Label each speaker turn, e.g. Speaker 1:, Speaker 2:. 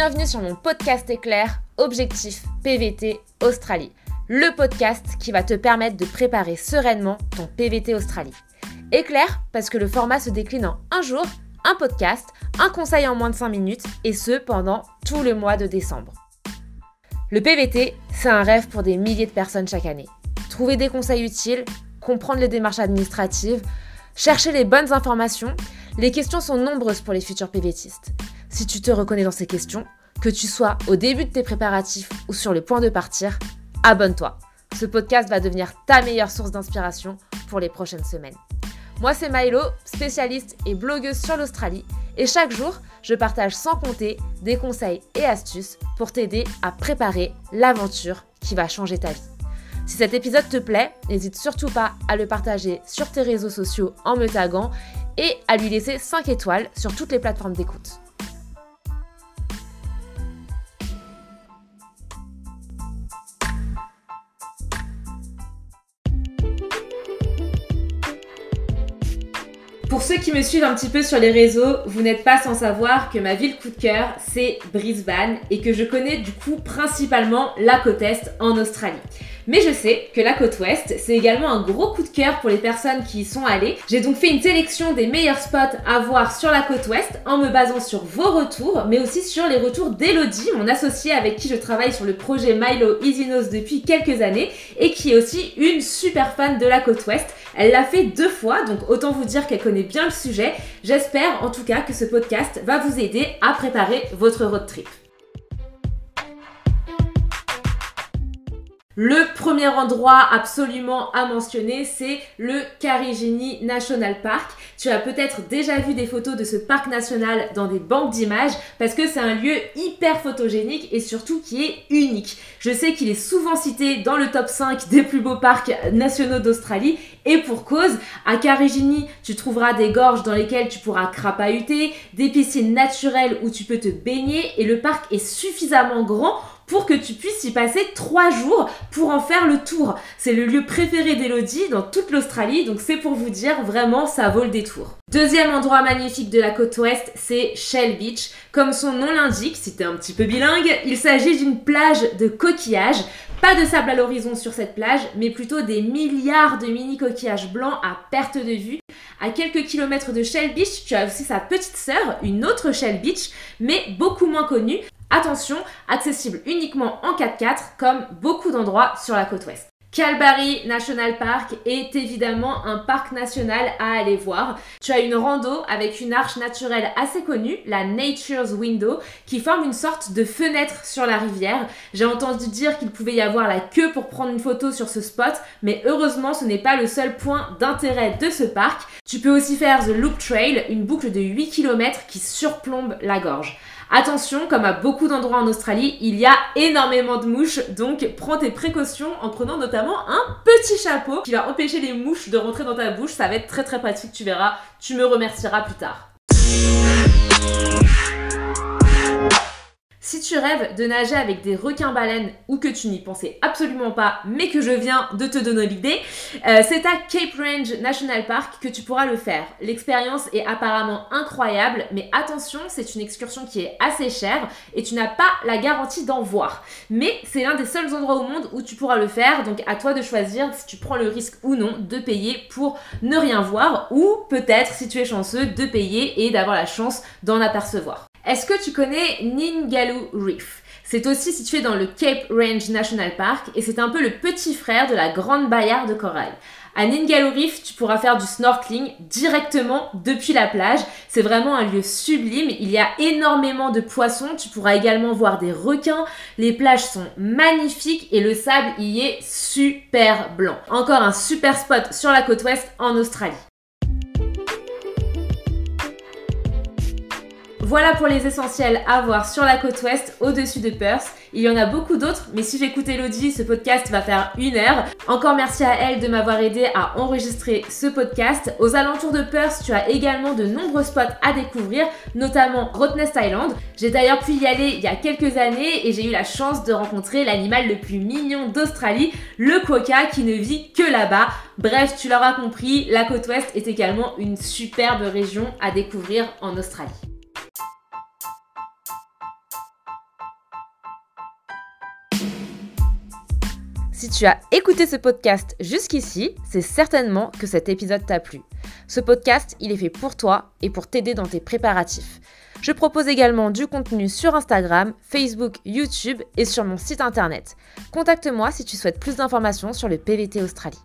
Speaker 1: Bienvenue sur mon podcast éclair Objectif PVT Australie, le podcast qui va te permettre de préparer sereinement ton PVT Australie. Éclair parce que le format se décline en un jour, un podcast, un conseil en moins de 5 minutes et ce pendant tout le mois de décembre. Le PVT, c'est un rêve pour des milliers de personnes chaque année. Trouver des conseils utiles, comprendre les démarches administratives, chercher les bonnes informations, les questions sont nombreuses pour les futurs PVTistes. Si tu te reconnais dans ces questions, que tu sois au début de tes préparatifs ou sur le point de partir, abonne-toi. Ce podcast va devenir ta meilleure source d'inspiration pour les prochaines semaines. Moi, c'est Milo, spécialiste et blogueuse sur l'Australie, et chaque jour, je partage sans compter des conseils et astuces pour t'aider à préparer l'aventure qui va changer ta vie. Si cet épisode te plaît, n'hésite surtout pas à le partager sur tes réseaux sociaux en me taguant et à lui laisser 5 étoiles sur toutes les plateformes d'écoute. Pour ceux qui me suivent un petit peu sur les réseaux, vous n'êtes pas sans savoir que ma ville coup de cœur, c'est Brisbane et que je connais du coup principalement la côte Est en Australie. Mais je sais que la côte ouest, c'est également un gros coup de cœur pour les personnes qui y sont allées. J'ai donc fait une sélection des meilleurs spots à voir sur la côte ouest en me basant sur vos retours, mais aussi sur les retours d'Elodie, mon associée avec qui je travaille sur le projet Milo Easy depuis quelques années et qui est aussi une super fan de la côte ouest. Elle l'a fait deux fois, donc autant vous dire qu'elle connaît bien le sujet. J'espère en tout cas que ce podcast va vous aider à préparer votre road trip. Le premier endroit absolument à mentionner, c'est le Carigini National Park. Tu as peut-être déjà vu des photos de ce parc national dans des banques d'images parce que c'est un lieu hyper photogénique et surtout qui est unique. Je sais qu'il est souvent cité dans le top 5 des plus beaux parcs nationaux d'Australie et pour cause, à Carigini, tu trouveras des gorges dans lesquelles tu pourras crapahuter, des piscines naturelles où tu peux te baigner et le parc est suffisamment grand pour que tu puisses y passer trois jours pour en faire le tour. C'est le lieu préféré d'Elodie dans toute l'Australie, donc c'est pour vous dire vraiment ça vaut le détour. Deuxième endroit magnifique de la côte ouest, c'est Shell Beach. Comme son nom l'indique, si t'es un petit peu bilingue, il s'agit d'une plage de coquillages. Pas de sable à l'horizon sur cette plage, mais plutôt des milliards de mini coquillages blancs à perte de vue. À quelques kilomètres de Shell Beach, tu as aussi sa petite sœur, une autre Shell Beach, mais beaucoup moins connue, Attention, accessible uniquement en 4x4 comme beaucoup d'endroits sur la côte ouest. Calgary National Park est évidemment un parc national à aller voir. Tu as une rando avec une arche naturelle assez connue, la Nature's Window, qui forme une sorte de fenêtre sur la rivière. J'ai entendu dire qu'il pouvait y avoir la queue pour prendre une photo sur ce spot, mais heureusement ce n'est pas le seul point d'intérêt de ce parc. Tu peux aussi faire The Loop Trail, une boucle de 8 km qui surplombe la gorge. Attention, comme à beaucoup d'endroits en Australie, il y a énormément de mouches, donc prends tes précautions en prenant notamment un petit chapeau qui va empêcher les mouches de rentrer dans ta bouche. Ça va être très très pratique, tu verras, tu me remercieras plus tard. Si tu rêves de nager avec des requins-baleines ou que tu n'y pensais absolument pas, mais que je viens de te donner l'idée, euh, c'est à Cape Range National Park que tu pourras le faire. L'expérience est apparemment incroyable, mais attention, c'est une excursion qui est assez chère et tu n'as pas la garantie d'en voir. Mais c'est l'un des seuls endroits au monde où tu pourras le faire, donc à toi de choisir si tu prends le risque ou non de payer pour ne rien voir ou peut-être, si tu es chanceux, de payer et d'avoir la chance d'en apercevoir. Est-ce que tu connais Ningaloo Reef? C'est aussi situé dans le Cape Range National Park et c'est un peu le petit frère de la Grande Barrière de Corail. À Ningaloo Reef, tu pourras faire du snorkeling directement depuis la plage. C'est vraiment un lieu sublime. Il y a énormément de poissons. Tu pourras également voir des requins. Les plages sont magnifiques et le sable y est super blanc. Encore un super spot sur la côte ouest en Australie. Voilà pour les essentiels à voir sur la côte ouest au-dessus de Perth. Il y en a beaucoup d'autres, mais si j'écoute Elodie, ce podcast va faire une heure. Encore merci à elle de m'avoir aidé à enregistrer ce podcast. Aux alentours de Perth, tu as également de nombreux spots à découvrir, notamment Rottnest Island. J'ai d'ailleurs pu y aller il y a quelques années et j'ai eu la chance de rencontrer l'animal le plus mignon d'Australie, le quokka qui ne vit que là-bas. Bref, tu l'auras compris, la côte ouest est également une superbe région à découvrir en Australie. Si tu as écouté ce podcast jusqu'ici, c'est certainement que cet épisode t'a plu. Ce podcast, il est fait pour toi et pour t'aider dans tes préparatifs. Je propose également du contenu sur Instagram, Facebook, YouTube et sur mon site internet. Contacte-moi si tu souhaites plus d'informations sur le PVT Australie.